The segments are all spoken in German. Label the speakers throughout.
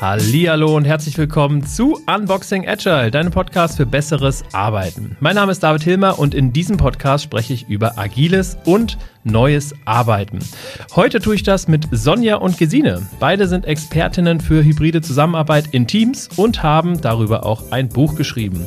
Speaker 1: Hallihallo und herzlich willkommen zu Unboxing Agile, deinem Podcast für besseres Arbeiten. Mein Name ist David Hilmer und in diesem Podcast spreche ich über agiles und neues Arbeiten. Heute tue ich das mit Sonja und Gesine. Beide sind Expertinnen für hybride Zusammenarbeit in Teams und haben darüber auch ein Buch geschrieben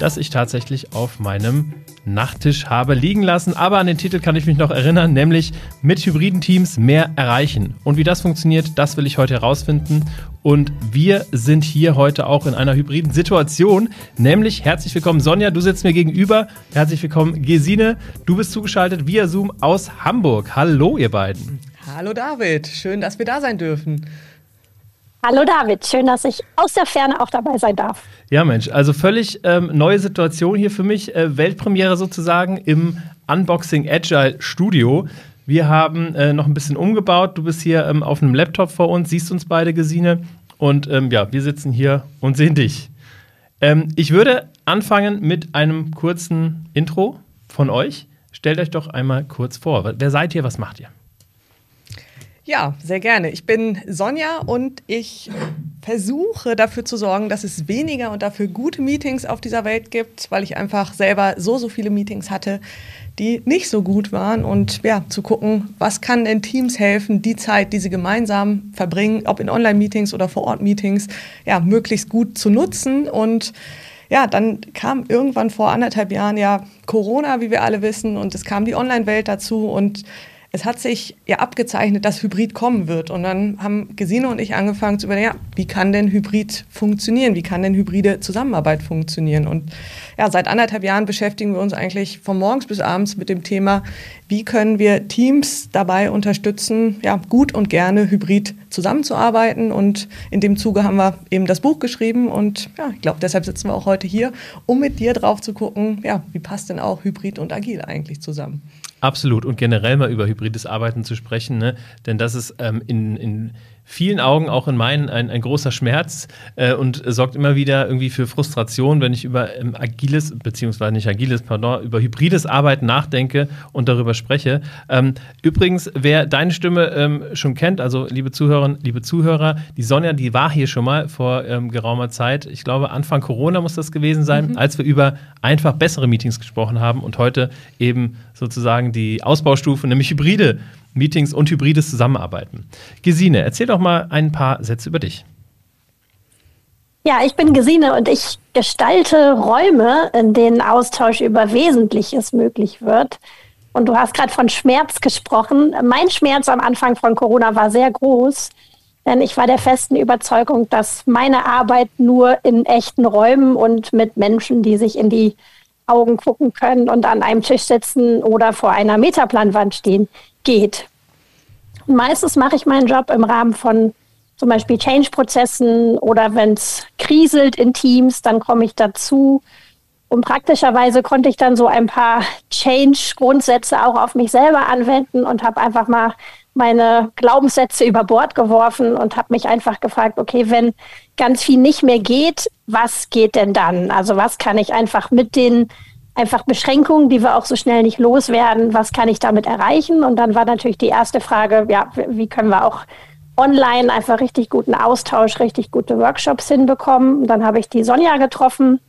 Speaker 1: das ich tatsächlich auf meinem Nachttisch habe liegen lassen. Aber an den Titel kann ich mich noch erinnern, nämlich mit hybriden Teams mehr erreichen. Und wie das funktioniert, das will ich heute herausfinden. Und wir sind hier heute auch in einer hybriden Situation, nämlich herzlich willkommen Sonja, du sitzt mir gegenüber. Herzlich willkommen Gesine, du bist zugeschaltet via Zoom aus Hamburg. Hallo ihr beiden.
Speaker 2: Hallo David, schön, dass wir da sein dürfen.
Speaker 3: Hallo David, schön, dass ich aus der Ferne auch dabei sein darf.
Speaker 1: Ja, Mensch, also völlig ähm, neue Situation hier für mich. Äh, Weltpremiere sozusagen im Unboxing Agile Studio. Wir haben äh, noch ein bisschen umgebaut. Du bist hier ähm, auf einem Laptop vor uns, siehst uns beide, Gesine. Und ähm, ja, wir sitzen hier und sehen dich. Ähm, ich würde anfangen mit einem kurzen Intro von euch. Stellt euch doch einmal kurz vor. Wer seid ihr? Was macht ihr?
Speaker 2: Ja, sehr gerne. Ich bin Sonja und ich versuche dafür zu sorgen, dass es weniger und dafür gute Meetings auf dieser Welt gibt, weil ich einfach selber so, so viele Meetings hatte, die nicht so gut waren. Und ja, zu gucken, was kann den Teams helfen, die Zeit, die sie gemeinsam verbringen, ob in Online-Meetings oder Vor-Ort-Meetings, ja, möglichst gut zu nutzen. Und ja, dann kam irgendwann vor anderthalb Jahren ja Corona, wie wir alle wissen, und es kam die Online-Welt dazu. Und es hat sich ja abgezeichnet, dass Hybrid kommen wird. Und dann haben Gesine und ich angefangen zu überlegen, ja, wie kann denn Hybrid funktionieren? Wie kann denn hybride Zusammenarbeit funktionieren? Und ja, seit anderthalb Jahren beschäftigen wir uns eigentlich von morgens bis abends mit dem Thema, wie können wir Teams dabei unterstützen, ja, gut und gerne hybrid zusammenzuarbeiten. Und in dem Zuge haben wir eben das Buch geschrieben. Und ja, ich glaube, deshalb sitzen wir auch heute hier, um mit dir drauf zu gucken, ja, wie passt denn auch Hybrid und Agil eigentlich zusammen?
Speaker 1: Absolut. Und generell mal über hybrides Arbeiten zu sprechen, ne? denn das ist ähm, in, in vielen Augen, auch in meinen, ein, ein großer Schmerz äh, und sorgt immer wieder irgendwie für Frustration, wenn ich über ähm, agiles, beziehungsweise nicht agiles, pardon, über hybrides Arbeiten nachdenke und darüber spreche. Ähm, übrigens, wer deine Stimme ähm, schon kennt, also liebe Zuhörerinnen, liebe Zuhörer, die Sonja, die war hier schon mal vor ähm, geraumer Zeit. Ich glaube, Anfang Corona muss das gewesen sein, mhm. als wir über einfach bessere Meetings gesprochen haben und heute eben sozusagen die Ausbaustufe, nämlich hybride Meetings und hybrides Zusammenarbeiten. Gesine, erzähl doch mal ein paar Sätze über dich.
Speaker 3: Ja, ich bin Gesine und ich gestalte Räume, in denen Austausch über Wesentliches möglich wird. Und du hast gerade von Schmerz gesprochen. Mein Schmerz am Anfang von Corona war sehr groß, denn ich war der festen Überzeugung, dass meine Arbeit nur in echten Räumen und mit Menschen, die sich in die Augen gucken können und an einem Tisch sitzen oder vor einer Metaplanwand stehen, geht. meistens mache ich meinen Job im Rahmen von zum Beispiel Change-Prozessen oder wenn es kriselt in Teams, dann komme ich dazu. Und praktischerweise konnte ich dann so ein paar Change-Grundsätze auch auf mich selber anwenden und habe einfach mal meine Glaubenssätze über Bord geworfen und habe mich einfach gefragt, okay, wenn ganz viel nicht mehr geht, was geht denn dann? Also was kann ich einfach mit den einfach Beschränkungen, die wir auch so schnell nicht loswerden. Was kann ich damit erreichen? Und dann war natürlich die erste Frage, ja, wie können wir auch online einfach richtig guten Austausch, richtig gute Workshops hinbekommen? Und dann habe ich die Sonja getroffen.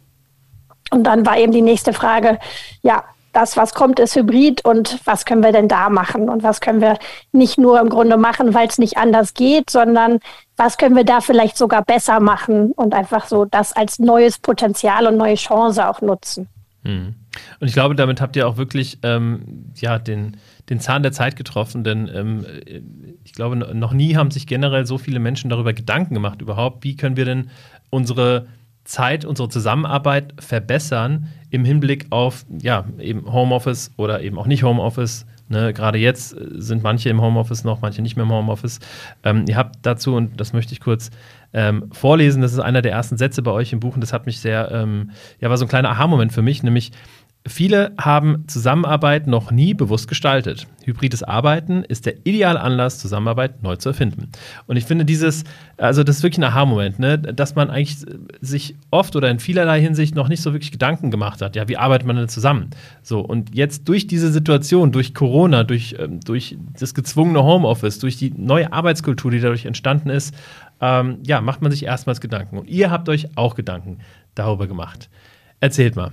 Speaker 3: Und dann war eben die nächste Frage, ja, das, was kommt, ist Hybrid und was können wir denn da machen? Und was können wir nicht nur im Grunde machen, weil es nicht anders geht, sondern was können wir da vielleicht sogar besser machen und einfach so das als neues Potenzial und neue Chance auch nutzen.
Speaker 1: Mhm. Und ich glaube, damit habt ihr auch wirklich ähm, ja, den, den Zahn der Zeit getroffen, denn ähm, ich glaube, noch nie haben sich generell so viele Menschen darüber Gedanken gemacht, überhaupt, wie können wir denn unsere Zeit, unsere Zusammenarbeit verbessern im Hinblick auf ja, eben Homeoffice oder eben auch nicht Homeoffice. Ne, gerade jetzt sind manche im Homeoffice noch, manche nicht mehr im Homeoffice. Ähm, ihr habt dazu, und das möchte ich kurz ähm, vorlesen. Das ist einer der ersten Sätze bei euch im Buch und das hat mich sehr, ähm, ja, war so ein kleiner Aha-Moment für mich, nämlich Viele haben Zusammenarbeit noch nie bewusst gestaltet. Hybrides Arbeiten ist der ideale Anlass, Zusammenarbeit neu zu erfinden. Und ich finde dieses, also das ist wirklich ein Aha-Moment, ne? dass man eigentlich sich oft oder in vielerlei Hinsicht noch nicht so wirklich Gedanken gemacht hat. Ja, wie arbeitet man denn zusammen? So, und jetzt durch diese Situation, durch Corona, durch, ähm, durch das gezwungene Homeoffice, durch die neue Arbeitskultur, die dadurch entstanden ist, ähm, ja, macht man sich erstmals Gedanken. Und ihr habt euch auch Gedanken darüber gemacht. Erzählt mal.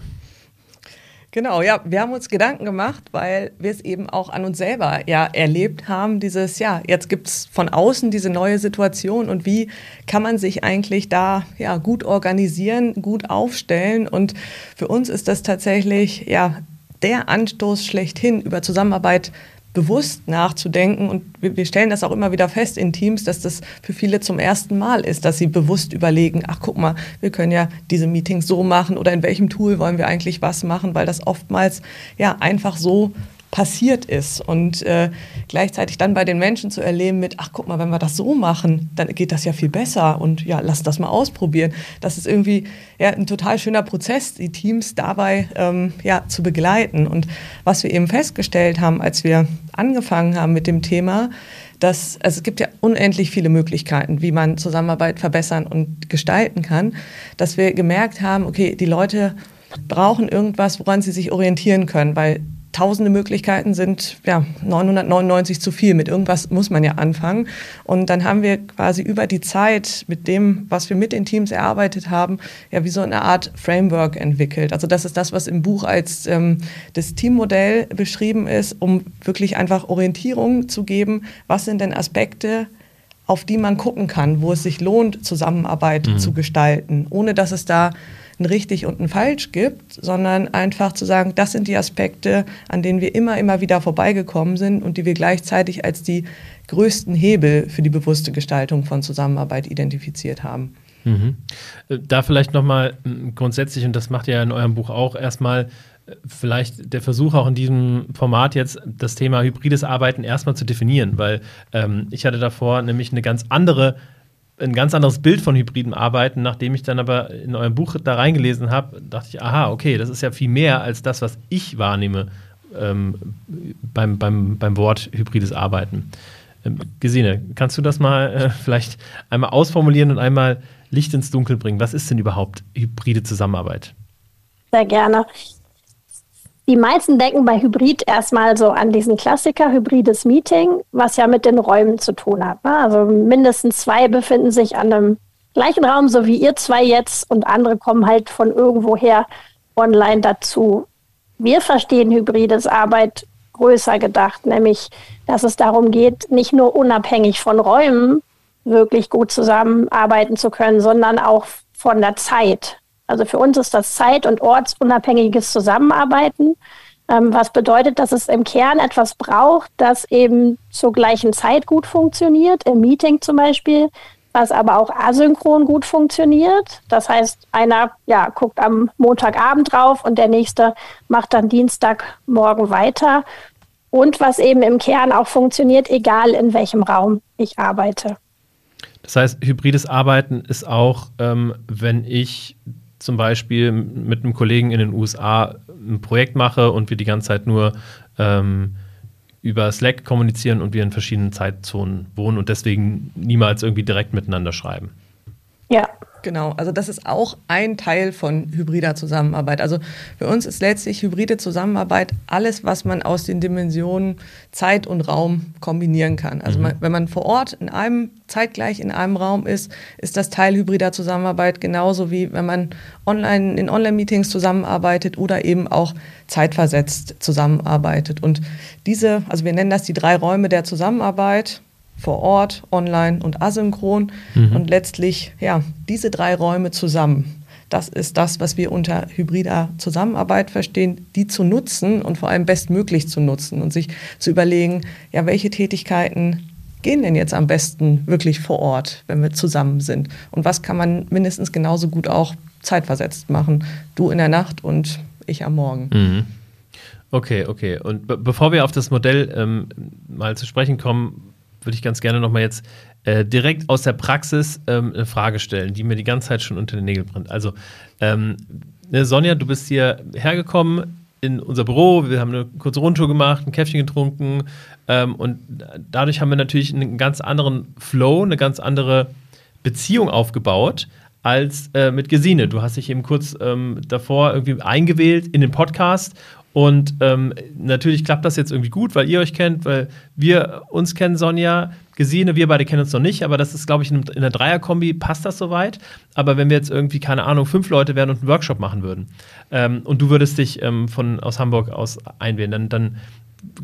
Speaker 2: Genau, ja, wir haben uns Gedanken gemacht, weil wir es eben auch an uns selber ja erlebt haben, dieses, ja, jetzt gibt es von außen diese neue Situation und wie kann man sich eigentlich da ja gut organisieren, gut aufstellen? Und für uns ist das tatsächlich ja der Anstoß schlechthin über Zusammenarbeit bewusst nachzudenken. Und wir stellen das auch immer wieder fest in Teams, dass das für viele zum ersten Mal ist, dass sie bewusst überlegen, ach guck mal, wir können ja diese Meetings so machen oder in welchem Tool wollen wir eigentlich was machen, weil das oftmals ja einfach so passiert ist und äh, gleichzeitig dann bei den Menschen zu erleben mit, ach guck mal, wenn wir das so machen, dann geht das ja viel besser und ja, lass das mal ausprobieren. Das ist irgendwie ja, ein total schöner Prozess, die Teams dabei ähm, ja, zu begleiten. Und was wir eben festgestellt haben, als wir angefangen haben mit dem Thema, dass also es gibt ja unendlich viele Möglichkeiten, wie man Zusammenarbeit verbessern und gestalten kann, dass wir gemerkt haben, okay, die Leute brauchen irgendwas, woran sie sich orientieren können, weil tausende Möglichkeiten sind ja 999 zu viel. Mit irgendwas muss man ja anfangen. Und dann haben wir quasi über die Zeit mit dem, was wir mit den Teams erarbeitet haben, ja wie so eine Art Framework entwickelt. Also das ist das, was im Buch als ähm, das Teammodell beschrieben ist, um wirklich einfach Orientierung zu geben. Was sind denn Aspekte, auf die man gucken kann, wo es sich lohnt, Zusammenarbeit mhm. zu gestalten, ohne dass es da ein richtig und ein falsch gibt, sondern einfach zu sagen, das sind die Aspekte, an denen wir immer, immer wieder vorbeigekommen sind und die wir gleichzeitig als die größten Hebel für die bewusste Gestaltung von Zusammenarbeit identifiziert haben.
Speaker 1: Mhm. Da vielleicht nochmal grundsätzlich, und das macht ihr ja in eurem Buch auch, erstmal äh, vielleicht der Versuch auch in diesem Format jetzt das Thema hybrides Arbeiten erstmal zu definieren, weil ähm, ich hatte davor nämlich eine ganz andere ein ganz anderes Bild von hybriden Arbeiten. Nachdem ich dann aber in eurem Buch da reingelesen habe, dachte ich, aha, okay, das ist ja viel mehr als das, was ich wahrnehme ähm, beim, beim, beim Wort hybrides Arbeiten. Ähm, Gesine, kannst du das mal äh, vielleicht einmal ausformulieren und einmal Licht ins Dunkel bringen? Was ist denn überhaupt hybride Zusammenarbeit?
Speaker 3: Sehr gerne. Die meisten denken bei Hybrid erstmal so an diesen Klassiker, hybrides Meeting, was ja mit den Räumen zu tun hat. Ne? Also mindestens zwei befinden sich an einem gleichen Raum, so wie ihr zwei jetzt, und andere kommen halt von irgendwoher online dazu. Wir verstehen hybrides Arbeit größer gedacht, nämlich dass es darum geht, nicht nur unabhängig von Räumen wirklich gut zusammenarbeiten zu können, sondern auch von der Zeit. Also für uns ist das zeit- und ortsunabhängiges Zusammenarbeiten, ähm, was bedeutet, dass es im Kern etwas braucht, das eben zur gleichen Zeit gut funktioniert, im Meeting zum Beispiel, was aber auch asynchron gut funktioniert. Das heißt, einer ja, guckt am Montagabend drauf und der nächste macht dann Dienstagmorgen weiter. Und was eben im Kern auch funktioniert, egal in welchem Raum ich arbeite.
Speaker 1: Das heißt, hybrides Arbeiten ist auch, ähm, wenn ich zum Beispiel mit einem Kollegen in den USA ein Projekt mache und wir die ganze Zeit nur ähm, über Slack kommunizieren und wir in verschiedenen Zeitzonen wohnen und deswegen niemals irgendwie direkt miteinander schreiben.
Speaker 2: Ja, Genau, also das ist auch ein Teil von hybrider Zusammenarbeit. Also für uns ist letztlich hybride Zusammenarbeit alles, was man aus den Dimensionen Zeit und Raum kombinieren kann. Also mhm. man, wenn man vor Ort in einem zeitgleich in einem Raum ist, ist das Teil hybrider Zusammenarbeit genauso wie wenn man online in Online-Meetings zusammenarbeitet oder eben auch zeitversetzt zusammenarbeitet. Und diese, also wir nennen das die drei Räume der Zusammenarbeit vor Ort, online und asynchron. Mhm. Und letztlich, ja, diese drei Räume zusammen. Das ist das, was wir unter hybrider Zusammenarbeit verstehen, die zu nutzen und vor allem bestmöglich zu nutzen und sich zu überlegen, ja, welche Tätigkeiten gehen denn jetzt am besten wirklich vor Ort, wenn wir zusammen sind? Und was kann man mindestens genauso gut auch zeitversetzt machen? Du in der Nacht und ich am Morgen.
Speaker 1: Mhm. Okay, okay. Und be bevor wir auf das Modell ähm, mal zu sprechen kommen, würde ich ganz gerne nochmal jetzt äh, direkt aus der Praxis ähm, eine Frage stellen, die mir die ganze Zeit schon unter den Nägeln brennt. Also, ähm, ne, Sonja, du bist hier hergekommen, in unser Büro, wir haben eine kurze Rundtour gemacht, ein Käffchen getrunken ähm, und dadurch haben wir natürlich einen ganz anderen Flow, eine ganz andere Beziehung aufgebaut als äh, mit Gesine. Du hast dich eben kurz ähm, davor irgendwie eingewählt in den Podcast und ähm, natürlich klappt das jetzt irgendwie gut, weil ihr euch kennt, weil wir uns kennen, Sonja, Gesine, wir beide kennen uns noch nicht, aber das ist, glaube ich, in, in der Dreierkombi passt das soweit. Aber wenn wir jetzt irgendwie, keine Ahnung, fünf Leute wären und einen Workshop machen würden ähm, und du würdest dich ähm, von, aus Hamburg aus einwählen, dann, dann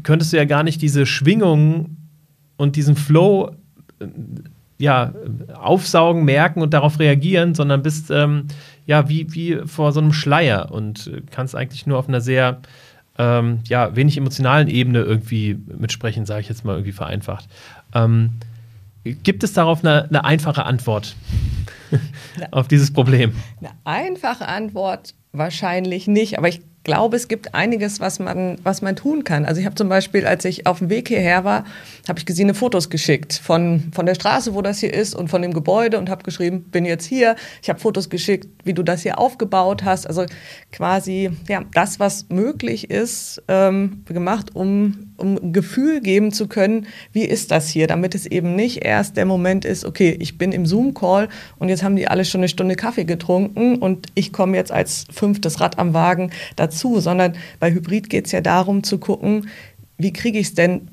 Speaker 1: könntest du ja gar nicht diese Schwingung und diesen Flow äh, ja, aufsaugen, merken und darauf reagieren, sondern bist ähm, ja wie, wie vor so einem Schleier und kannst eigentlich nur auf einer sehr ähm, ja, wenig emotionalen Ebene irgendwie mitsprechen, sage ich jetzt mal irgendwie vereinfacht. Ähm, gibt es darauf eine, eine einfache Antwort auf dieses Problem?
Speaker 2: Eine einfache Antwort wahrscheinlich nicht, aber ich glaube, es gibt einiges, was man, was man tun kann. Also ich habe zum Beispiel, als ich auf dem Weg hierher war, habe ich gesehen, Fotos geschickt von, von der Straße, wo das hier ist und von dem Gebäude und habe geschrieben, bin jetzt hier. Ich habe Fotos geschickt, wie du das hier aufgebaut hast. Also quasi ja, das, was möglich ist, ähm, gemacht, um, um Gefühl geben zu können, wie ist das hier, damit es eben nicht erst der Moment ist, okay, ich bin im Zoom-Call und jetzt haben die alle schon eine Stunde Kaffee getrunken und ich komme jetzt als fünftes Rad am Wagen dazu, sondern bei Hybrid geht es ja darum zu gucken, wie kriege ich es denn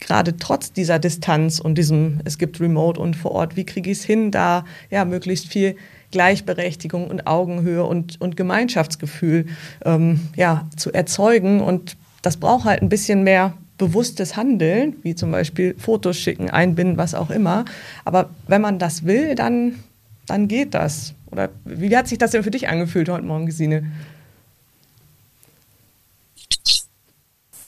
Speaker 2: gerade trotz dieser Distanz und diesem, es gibt Remote und vor Ort, wie kriege ich es hin, da ja möglichst viel Gleichberechtigung und Augenhöhe und, und Gemeinschaftsgefühl ähm, ja, zu erzeugen. Und das braucht halt ein bisschen mehr bewusstes Handeln, wie zum Beispiel Fotos schicken, einbinden, was auch immer. Aber wenn man das will, dann, dann geht das. Oder wie hat sich das denn für dich angefühlt heute Morgen, Gesine?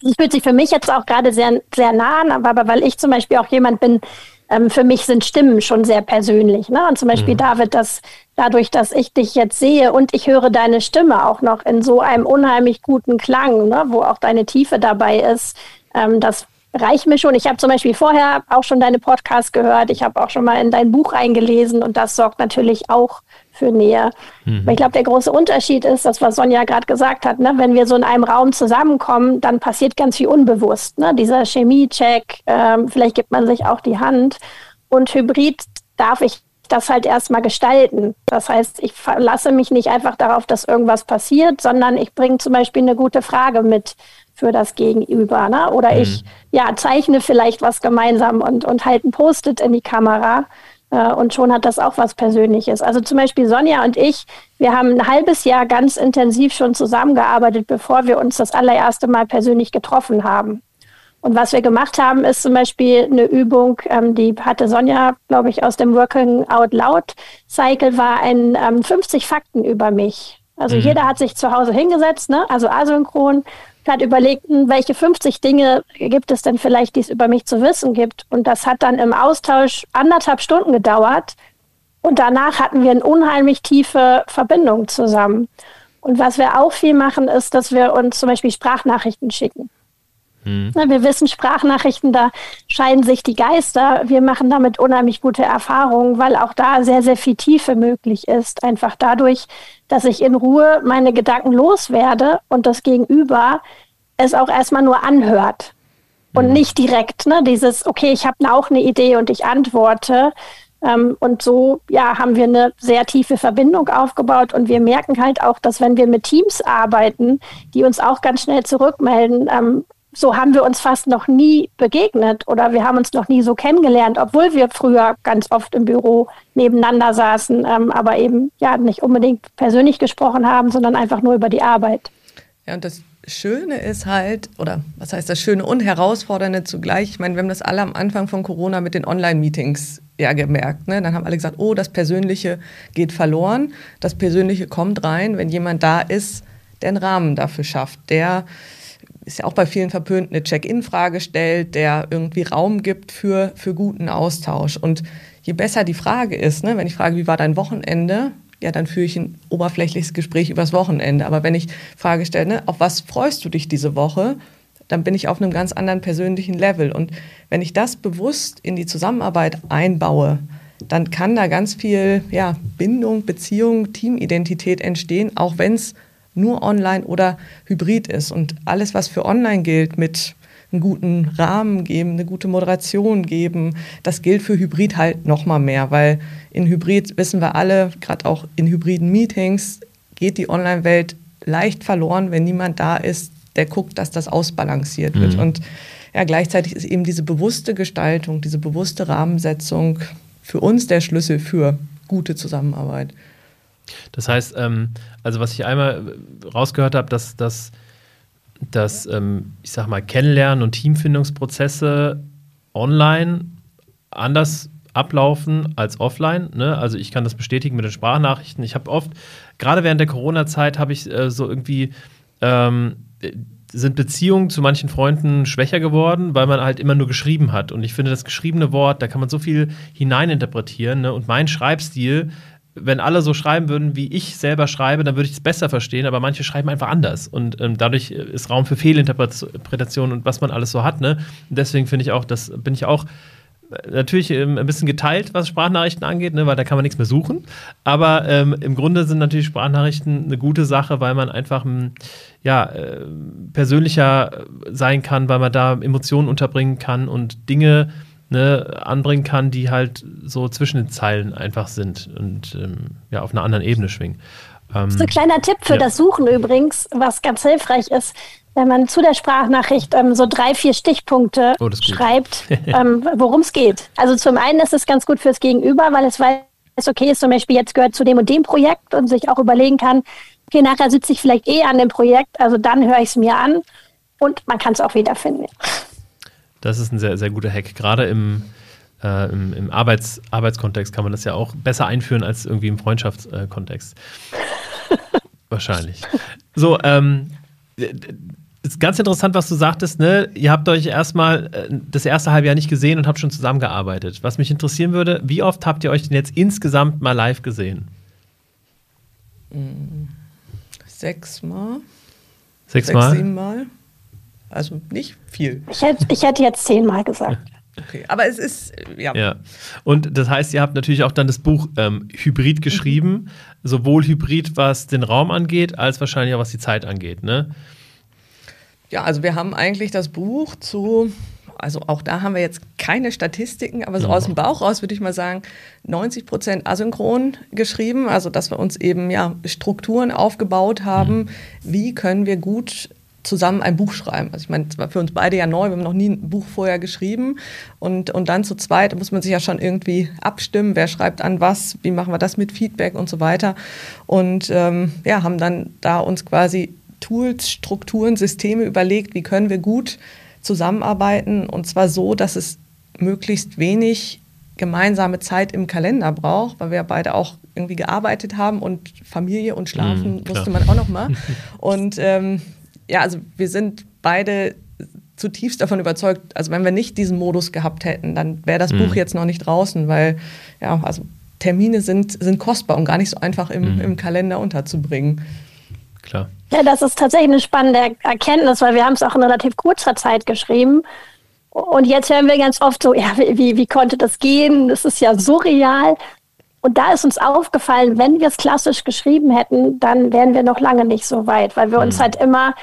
Speaker 3: Das fühlt sich für mich jetzt auch gerade sehr, sehr nah an, aber weil ich zum Beispiel auch jemand bin, ähm, für mich sind Stimmen schon sehr persönlich. Ne? Und zum Beispiel, mhm. David, dass dadurch, dass ich dich jetzt sehe und ich höre deine Stimme auch noch in so einem unheimlich guten Klang, ne? wo auch deine Tiefe dabei ist, ähm, das reicht mir schon. Ich habe zum Beispiel vorher auch schon deine Podcasts gehört. Ich habe auch schon mal in dein Buch eingelesen und das sorgt natürlich auch für Nähe. Mhm. Aber ich glaube, der große Unterschied ist, das, was Sonja gerade gesagt hat, ne? wenn wir so in einem Raum zusammenkommen, dann passiert ganz viel unbewusst. Ne? Dieser Chemiecheck, ähm, vielleicht gibt man sich auch die Hand. Und Hybrid darf ich das halt erstmal gestalten. Das heißt, ich verlasse mich nicht einfach darauf, dass irgendwas passiert, sondern ich bringe zum Beispiel eine gute Frage mit für das Gegenüber. Ne? Oder mhm. ich ja, zeichne vielleicht was gemeinsam und, und halte ein Post-it in die Kamera. Äh, und schon hat das auch was Persönliches. Also zum Beispiel Sonja und ich, wir haben ein halbes Jahr ganz intensiv schon zusammengearbeitet, bevor wir uns das allererste Mal persönlich getroffen haben. Und was wir gemacht haben, ist zum Beispiel eine Übung, ähm, die hatte Sonja, glaube ich, aus dem Working Out Loud Cycle, war ein ähm, 50 Fakten über mich. Also mhm. jeder hat sich zu Hause hingesetzt, ne? also asynchron, hat überlegt, hm, welche 50 Dinge gibt es denn vielleicht, die es über mich zu wissen gibt. Und das hat dann im Austausch anderthalb Stunden gedauert. Und danach hatten wir eine unheimlich tiefe Verbindung zusammen. Und was wir auch viel machen, ist, dass wir uns zum Beispiel Sprachnachrichten schicken. Mhm. Wir wissen, Sprachnachrichten, da scheiden sich die Geister. Wir machen damit unheimlich gute Erfahrungen, weil auch da sehr, sehr viel Tiefe möglich ist. Einfach dadurch, dass ich in Ruhe meine Gedanken loswerde und das Gegenüber es auch erstmal nur anhört und mhm. nicht direkt, ne, dieses, okay, ich habe auch eine Idee und ich antworte. Ähm, und so ja, haben wir eine sehr tiefe Verbindung aufgebaut und wir merken halt auch, dass wenn wir mit Teams arbeiten, die uns auch ganz schnell zurückmelden, ähm, so haben wir uns fast noch nie begegnet oder wir haben uns noch nie so kennengelernt, obwohl wir früher ganz oft im Büro nebeneinander saßen, ähm, aber eben ja nicht unbedingt persönlich gesprochen haben, sondern einfach nur über die Arbeit.
Speaker 2: Ja, und das Schöne ist halt, oder was heißt das Schöne und Herausfordernde zugleich, ich meine, wir haben das alle am Anfang von Corona mit den Online-Meetings ja gemerkt. Ne? Dann haben alle gesagt, oh, das Persönliche geht verloren, das Persönliche kommt rein, wenn jemand da ist, der einen Rahmen dafür schafft, der ist ja auch bei vielen verpönt, eine Check-in-Frage stellt, der irgendwie Raum gibt für, für guten Austausch. Und je besser die Frage ist, ne, wenn ich frage, wie war dein Wochenende, ja, dann führe ich ein oberflächliches Gespräch übers Wochenende. Aber wenn ich Frage stelle, ne, auf was freust du dich diese Woche, dann bin ich auf einem ganz anderen persönlichen Level. Und wenn ich das bewusst in die Zusammenarbeit einbaue, dann kann da ganz viel ja, Bindung, Beziehung, Teamidentität entstehen, auch wenn es nur online oder hybrid ist. Und alles, was für online gilt, mit einen guten Rahmen geben, eine gute Moderation geben, das gilt für Hybrid halt noch mal mehr, weil in Hybrid wissen wir alle, gerade auch in hybriden Meetings geht die Online-Welt leicht verloren, wenn niemand da ist, der guckt, dass das ausbalanciert wird. Mhm. Und ja, gleichzeitig ist eben diese bewusste Gestaltung, diese bewusste Rahmensetzung für uns der Schlüssel für gute Zusammenarbeit.
Speaker 1: Das heißt, ähm, also was ich einmal rausgehört habe, dass, dass, dass ähm, ich sag mal, Kennenlernen und Teamfindungsprozesse online anders ablaufen als offline. Ne? Also ich kann das bestätigen mit den Sprachnachrichten. Ich habe oft, gerade während der Corona-Zeit, habe ich äh, so irgendwie ähm, sind Beziehungen zu manchen Freunden schwächer geworden, weil man halt immer nur geschrieben hat. Und ich finde, das geschriebene Wort, da kann man so viel hineininterpretieren. Ne? Und mein Schreibstil, wenn alle so schreiben würden, wie ich selber schreibe, dann würde ich es besser verstehen, aber manche schreiben einfach anders. Und ähm, dadurch ist Raum für Fehlinterpretation und was man alles so hat. Ne? Und deswegen finde ich auch, das bin ich auch natürlich ähm, ein bisschen geteilt, was Sprachnachrichten angeht, ne, weil da kann man nichts mehr suchen. Aber ähm, im Grunde sind natürlich Sprachnachrichten eine gute Sache, weil man einfach m, ja, äh, persönlicher sein kann, weil man da Emotionen unterbringen kann und Dinge ne, anbringen kann, die halt so zwischen den Zeilen einfach sind und ähm, ja, auf einer anderen Ebene schwingen.
Speaker 3: Ähm, so ein kleiner Tipp für ja. das Suchen übrigens, was ganz hilfreich ist wenn man zu der Sprachnachricht ähm, so drei, vier Stichpunkte oh, schreibt, ähm, worum es geht. Also zum einen ist es ganz gut fürs Gegenüber, weil es weiß, okay, ist zum Beispiel jetzt gehört zu dem und dem Projekt und sich auch überlegen kann, okay, nachher sitze ich vielleicht eh an dem Projekt, also dann höre ich es mir an und man kann es auch wiederfinden.
Speaker 1: Das ist ein sehr, sehr guter Hack. Gerade im, äh, im, im Arbeits, Arbeitskontext kann man das ja auch besser einführen als irgendwie im Freundschaftskontext. Wahrscheinlich. So, ähm, ist ganz interessant, was du sagtest, ne? Ihr habt euch erstmal äh, das erste halbe Jahr nicht gesehen und habt schon zusammengearbeitet. Was mich interessieren würde, wie oft habt ihr euch denn jetzt insgesamt mal live gesehen?
Speaker 2: Mm, sechsmal.
Speaker 1: Sechsmal?
Speaker 2: Sechs, siebenmal. Also nicht viel.
Speaker 3: Ich hätte, ich hätte jetzt zehnmal gesagt.
Speaker 2: Okay, aber es ist, ja.
Speaker 1: ja. Und das heißt, ihr habt natürlich auch dann das Buch ähm, Hybrid geschrieben, mhm. sowohl Hybrid, was den Raum angeht, als wahrscheinlich auch was die Zeit angeht, ne?
Speaker 2: Ja, also wir haben eigentlich das Buch zu, also auch da haben wir jetzt keine Statistiken, aber so ja. aus dem Bauch raus würde ich mal sagen, 90 Prozent asynchron geschrieben, also dass wir uns eben ja Strukturen aufgebaut haben, mhm. wie können wir gut zusammen ein Buch schreiben. Also ich meine, es war für uns beide ja neu, wir haben noch nie ein Buch vorher geschrieben und, und dann zu zweit muss man sich ja schon irgendwie abstimmen, wer schreibt an was, wie machen wir das mit Feedback und so weiter und ähm, ja, haben dann da uns quasi Tools, Strukturen, Systeme überlegt, wie können wir gut zusammenarbeiten und zwar so, dass es möglichst wenig gemeinsame Zeit im Kalender braucht, weil wir beide auch irgendwie gearbeitet haben und Familie und Schlafen mm, musste man auch noch mal. Und ähm, ja, also wir sind beide zutiefst davon überzeugt, also wenn wir nicht diesen Modus gehabt hätten, dann wäre das mm. Buch jetzt noch nicht draußen, weil ja, also Termine sind, sind kostbar und gar nicht so einfach im, mm. im Kalender unterzubringen
Speaker 1: klar.
Speaker 3: Ja, das ist tatsächlich eine spannende Erkenntnis, weil wir haben es auch in relativ kurzer Zeit geschrieben. Und jetzt hören wir ganz oft so, ja, wie, wie konnte das gehen? Das ist ja surreal. Und da ist uns aufgefallen, wenn wir es klassisch geschrieben hätten, dann wären wir noch lange nicht so weit, weil wir uns mhm. halt immer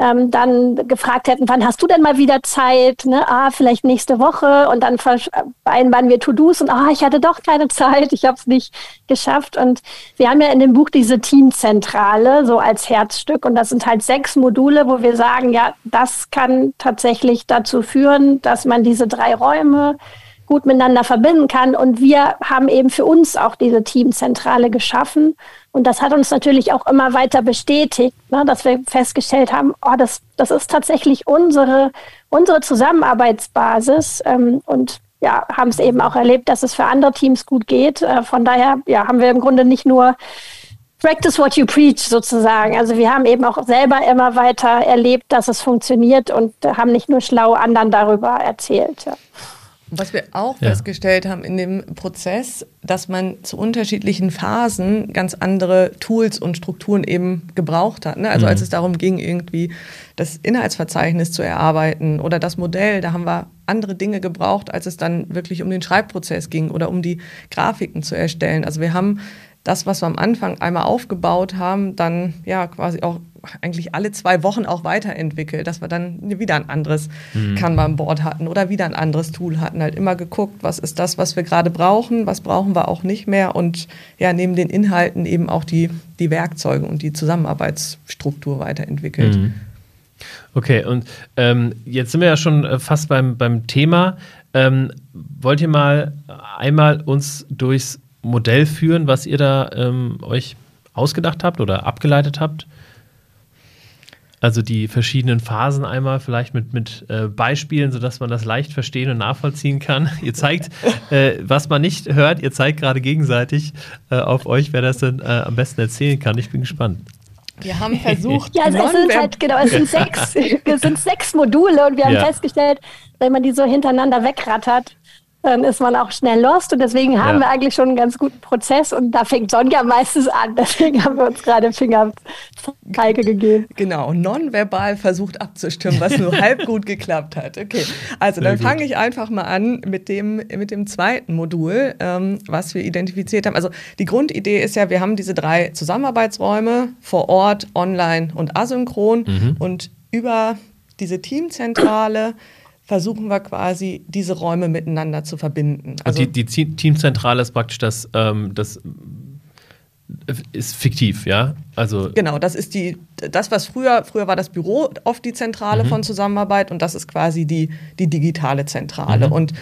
Speaker 3: ähm, dann gefragt hätten, wann hast du denn mal wieder Zeit? Ne? Ah, vielleicht nächste Woche. Und dann vereinbaren wir To-Dos und ah, ich hatte doch keine Zeit, ich habe es nicht geschafft. Und wir haben ja in dem Buch diese Teamzentrale so als Herzstück. Und das sind halt sechs Module, wo wir sagen, ja, das kann tatsächlich dazu führen, dass man diese drei Räume gut miteinander verbinden kann. Und wir haben eben für uns auch diese Teamzentrale geschaffen. Und das hat uns natürlich auch immer weiter bestätigt, ne, dass wir festgestellt haben, oh, das, das ist tatsächlich unsere, unsere Zusammenarbeitsbasis. Ähm, und ja, haben es eben auch erlebt, dass es für andere Teams gut geht. Äh, von daher ja, haben wir im Grunde nicht nur Practice what you preach sozusagen. Also wir haben eben auch selber immer weiter erlebt, dass es funktioniert und haben nicht nur schlau anderen darüber erzählt. Ja.
Speaker 2: Was wir auch ja. festgestellt haben in dem Prozess, dass man zu unterschiedlichen Phasen ganz andere Tools und Strukturen eben gebraucht hat. Ne? Also mhm. als es darum ging, irgendwie das Inhaltsverzeichnis zu erarbeiten oder das Modell, da haben wir andere Dinge gebraucht, als es dann wirklich um den Schreibprozess ging oder um die Grafiken zu erstellen. Also wir haben das, was wir am Anfang einmal aufgebaut haben, dann ja quasi auch eigentlich alle zwei Wochen auch weiterentwickelt, dass wir dann wieder ein anderes mhm. Kanban-Board hatten oder wieder ein anderes Tool hatten. Halt immer geguckt, was ist das, was wir gerade brauchen, was brauchen wir auch nicht mehr und ja, neben den Inhalten eben auch die, die Werkzeuge und die Zusammenarbeitsstruktur weiterentwickelt. Mhm.
Speaker 1: Okay, und ähm, jetzt sind wir ja schon äh, fast beim, beim Thema. Ähm, wollt ihr mal einmal uns durchs Modell führen, was ihr da ähm, euch ausgedacht habt oder abgeleitet habt? Also die verschiedenen Phasen einmal vielleicht mit, mit äh, Beispielen, sodass man das leicht verstehen und nachvollziehen kann. Ihr zeigt, äh, was man nicht hört, ihr zeigt gerade gegenseitig äh, auf euch, wer das denn äh, am besten erzählen kann. Ich bin gespannt.
Speaker 2: Wir haben versucht.
Speaker 3: ja, also es sind halt, genau, es sind sechs, es sind sechs Module und wir haben ja. festgestellt, wenn man die so hintereinander wegrattert, dann ist man auch schnell lost und deswegen haben ja. wir eigentlich schon einen ganz guten Prozess und da fängt Sonja meistens an. Deswegen haben wir uns gerade Fingerkalke gegeben.
Speaker 2: Genau, nonverbal versucht abzustimmen, was nur halb gut geklappt hat. Okay, also Sehr dann fange ich einfach mal an mit dem, mit dem zweiten Modul, ähm, was wir identifiziert haben. Also die Grundidee ist ja, wir haben diese drei Zusammenarbeitsräume vor Ort, online und asynchron mhm. und über diese Teamzentrale versuchen wir quasi, diese Räume miteinander zu verbinden.
Speaker 1: Also die, die Teamzentrale ist praktisch das, ähm, das äh, ist fiktiv, ja?
Speaker 2: Also genau, das ist die, das, was früher, früher war das Büro oft die Zentrale mhm. von Zusammenarbeit und das ist quasi die, die digitale Zentrale. Mhm. Und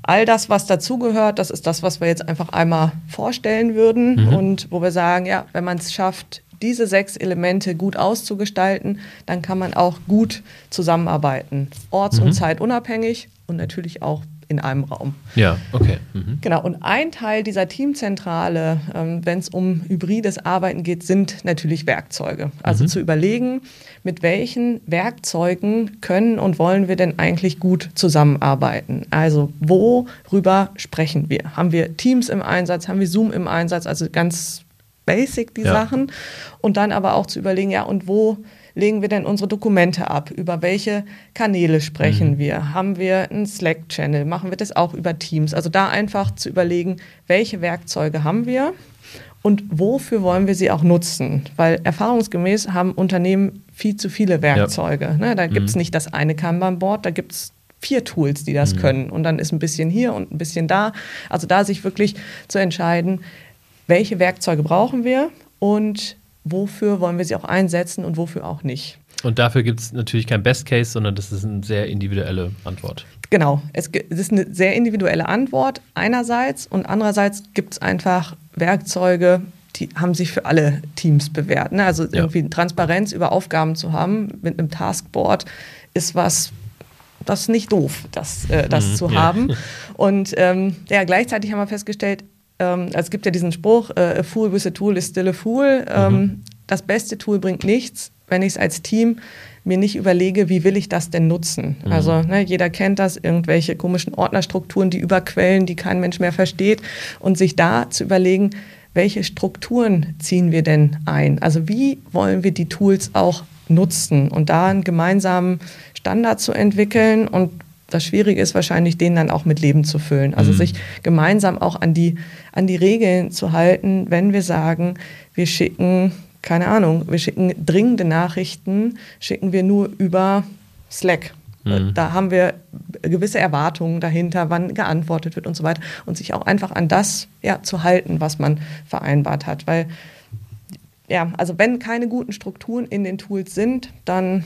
Speaker 2: all das, was dazugehört, das ist das, was wir jetzt einfach einmal vorstellen würden mhm. und wo wir sagen, ja, wenn man es schafft, diese sechs Elemente gut auszugestalten, dann kann man auch gut zusammenarbeiten. Orts- mhm. und zeitunabhängig und natürlich auch in einem Raum.
Speaker 1: Ja, okay. Mhm.
Speaker 2: Genau, und ein Teil dieser Teamzentrale, ähm, wenn es um hybrides Arbeiten geht, sind natürlich Werkzeuge. Also mhm. zu überlegen, mit welchen Werkzeugen können und wollen wir denn eigentlich gut zusammenarbeiten? Also worüber sprechen wir? Haben wir Teams im Einsatz? Haben wir Zoom im Einsatz? Also ganz basic, die ja. Sachen. Und dann aber auch zu überlegen, ja, und wo legen wir denn unsere Dokumente ab? Über welche Kanäle sprechen mhm. wir? Haben wir einen Slack-Channel? Machen wir das auch über Teams? Also da einfach zu überlegen, welche Werkzeuge haben wir und wofür wollen wir sie auch nutzen? Weil erfahrungsgemäß haben Unternehmen viel zu viele Werkzeuge. Ja. Ne? Da gibt es mhm. nicht das eine Kanban-Board, da gibt es vier Tools, die das mhm. können. Und dann ist ein bisschen hier und ein bisschen da. Also da sich wirklich zu entscheiden, welche Werkzeuge brauchen wir und wofür wollen wir sie auch einsetzen und wofür auch nicht.
Speaker 1: Und dafür gibt es natürlich kein Best Case, sondern das ist eine sehr individuelle Antwort.
Speaker 2: Genau, es ist eine sehr individuelle Antwort einerseits und andererseits gibt es einfach Werkzeuge, die haben sich für alle Teams bewährt. Ne? Also irgendwie ja. Transparenz über Aufgaben zu haben mit einem Taskboard ist was, das ist nicht doof, das, äh, das mhm, zu ja. haben. Und ähm, ja, gleichzeitig haben wir festgestellt, ähm, also es gibt ja diesen Spruch, äh, a fool with a tool is still a fool. Ähm, mhm. Das beste Tool bringt nichts, wenn ich es als Team mir nicht überlege, wie will ich das denn nutzen. Mhm. Also ne, jeder kennt das, irgendwelche komischen Ordnerstrukturen, die überquellen, die kein Mensch mehr versteht. Und sich da zu überlegen, welche Strukturen ziehen wir denn ein? Also wie wollen wir die Tools auch nutzen und da einen gemeinsamen Standard zu entwickeln und das Schwierige ist wahrscheinlich, den dann auch mit Leben zu füllen. Also mhm. sich gemeinsam auch an die, an die Regeln zu halten, wenn wir sagen, wir schicken, keine Ahnung, wir schicken dringende Nachrichten, schicken wir nur über Slack. Mhm. Da haben wir gewisse Erwartungen dahinter, wann geantwortet wird und so weiter. Und sich auch einfach an das ja, zu halten, was man vereinbart hat. Weil, ja, also wenn keine guten Strukturen in den Tools sind, dann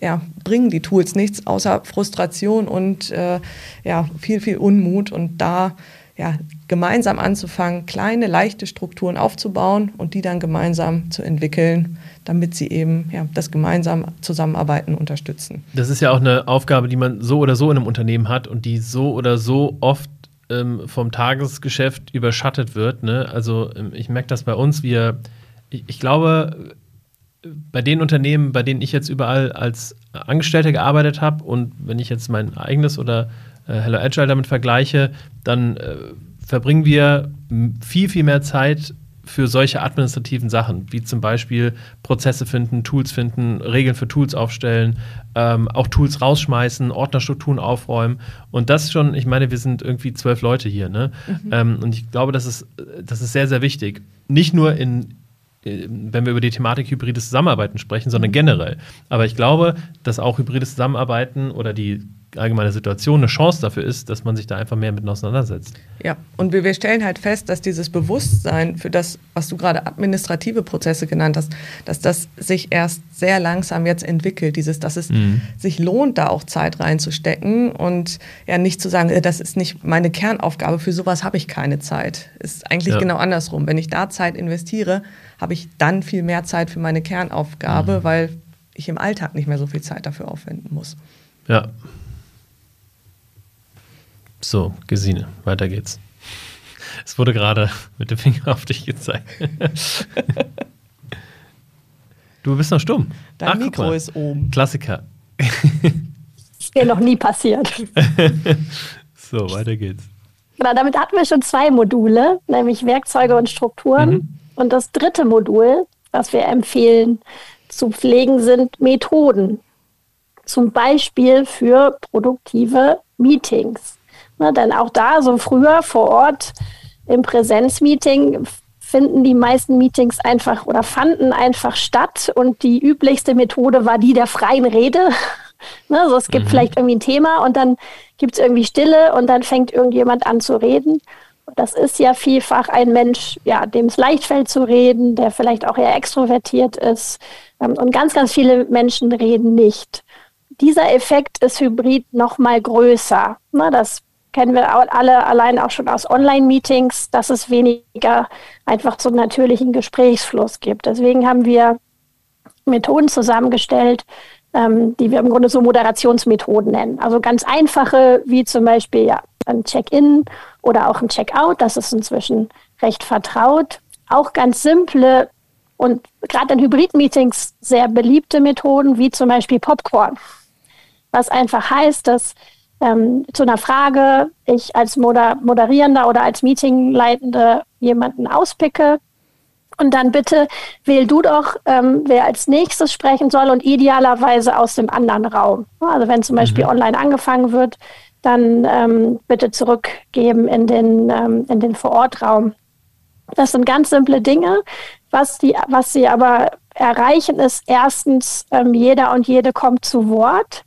Speaker 2: ja, bringen die Tools nichts außer Frustration und äh, ja, viel, viel Unmut. Und da ja, gemeinsam anzufangen, kleine, leichte Strukturen aufzubauen und die dann gemeinsam zu entwickeln, damit sie eben ja, das gemeinsame Zusammenarbeiten unterstützen.
Speaker 1: Das ist ja auch eine Aufgabe, die man so oder so in einem Unternehmen hat und die so oder so oft ähm, vom Tagesgeschäft überschattet wird. Ne? Also ähm, ich merke das bei uns, wir, ich, ich glaube, bei den Unternehmen, bei denen ich jetzt überall als Angestellter gearbeitet habe und wenn ich jetzt mein eigenes oder äh, Hello Agile damit vergleiche, dann äh, verbringen wir viel, viel mehr Zeit für solche administrativen Sachen, wie zum Beispiel Prozesse finden, Tools finden, Regeln für Tools aufstellen, ähm, auch Tools rausschmeißen, Ordnerstrukturen aufräumen. Und das schon, ich meine, wir sind irgendwie zwölf Leute hier, ne? Mhm. Ähm, und ich glaube, das ist, das ist sehr, sehr wichtig. Nicht nur in wenn wir über die Thematik hybrides Zusammenarbeiten sprechen, sondern generell. Aber ich glaube, dass auch hybrides Zusammenarbeiten oder die allgemeine Situation eine Chance dafür ist, dass man sich da einfach mehr mit auseinandersetzt.
Speaker 2: Ja, und wir, stellen halt fest, dass dieses Bewusstsein für das, was du gerade administrative Prozesse genannt hast, dass das sich erst sehr langsam jetzt entwickelt, dieses, dass es mhm. sich lohnt, da auch Zeit reinzustecken und ja nicht zu sagen, äh, das ist nicht meine Kernaufgabe, für sowas habe ich keine Zeit. Ist eigentlich ja. genau andersrum. Wenn ich da Zeit investiere, habe ich dann viel mehr Zeit für meine Kernaufgabe, mhm. weil ich im Alltag nicht mehr so viel Zeit dafür aufwenden muss.
Speaker 1: Ja, so, Gesine, weiter geht's. Es wurde gerade mit dem Finger auf dich gezeigt. du bist noch stumm.
Speaker 2: Dein Ach, Mikro ist oben.
Speaker 1: Klassiker.
Speaker 3: ist mir noch nie passiert.
Speaker 1: so, weiter geht's.
Speaker 3: Genau, damit hatten wir schon zwei Module, nämlich Werkzeuge und Strukturen. Mhm. Und das dritte Modul, was wir empfehlen zu pflegen, sind Methoden. Zum Beispiel für produktive Meetings. Ne, denn auch da, so früher vor Ort im Präsenzmeeting, finden die meisten Meetings einfach oder fanden einfach statt. Und die üblichste Methode war die der freien Rede. ne, also es gibt mhm. vielleicht irgendwie ein Thema und dann gibt es irgendwie Stille und dann fängt irgendjemand an zu reden. Das ist ja vielfach ein Mensch, ja, dem es leicht fällt zu reden, der vielleicht auch eher extrovertiert ist. Ähm, und ganz, ganz viele Menschen reden nicht. Dieser Effekt ist hybrid noch mal größer. Ne, das kennen wir alle allein auch schon aus Online-Meetings, dass es weniger einfach einen natürlichen Gesprächsfluss gibt. Deswegen haben wir Methoden zusammengestellt, ähm, die wir im Grunde so Moderationsmethoden nennen. Also ganz einfache, wie zum Beispiel ja, ein Check-in oder auch ein Check-out. Das ist inzwischen recht vertraut. Auch ganz simple und gerade in Hybrid-Meetings sehr beliebte Methoden, wie zum Beispiel Popcorn. Was einfach heißt, dass ähm, zu einer Frage ich als Moder Moderierender oder als Meetingleitende jemanden auspicke und dann bitte wähl du doch, ähm, wer als nächstes sprechen soll und idealerweise aus dem anderen Raum. Also wenn zum Beispiel mhm. online angefangen wird, dann ähm, bitte zurückgeben in den, ähm, in den Vorortraum. Das sind ganz simple Dinge. Was, die, was sie aber erreichen, ist erstens, ähm, jeder und jede kommt zu Wort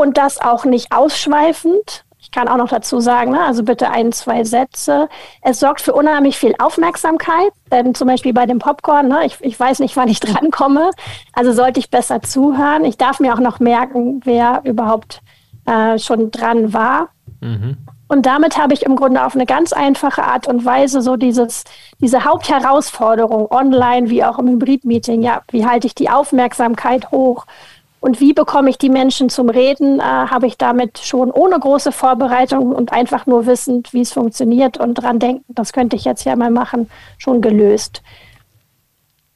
Speaker 3: und das auch nicht ausschweifend. Ich kann auch noch dazu sagen, ne, also bitte ein, zwei Sätze. Es sorgt für unheimlich viel Aufmerksamkeit, denn zum Beispiel bei dem Popcorn, ne, ich, ich weiß nicht, wann ich drankomme, also sollte ich besser zuhören. Ich darf mir auch noch merken, wer überhaupt äh, schon dran war. Mhm. Und damit habe ich im Grunde auf eine ganz einfache Art und Weise so dieses, diese Hauptherausforderung online wie auch im Hybrid-Meeting, ja, wie halte ich die Aufmerksamkeit hoch? Und wie bekomme ich die Menschen zum Reden, äh, habe ich damit schon ohne große Vorbereitung und einfach nur wissend, wie es funktioniert und dran denken, das könnte ich jetzt ja mal machen, schon gelöst.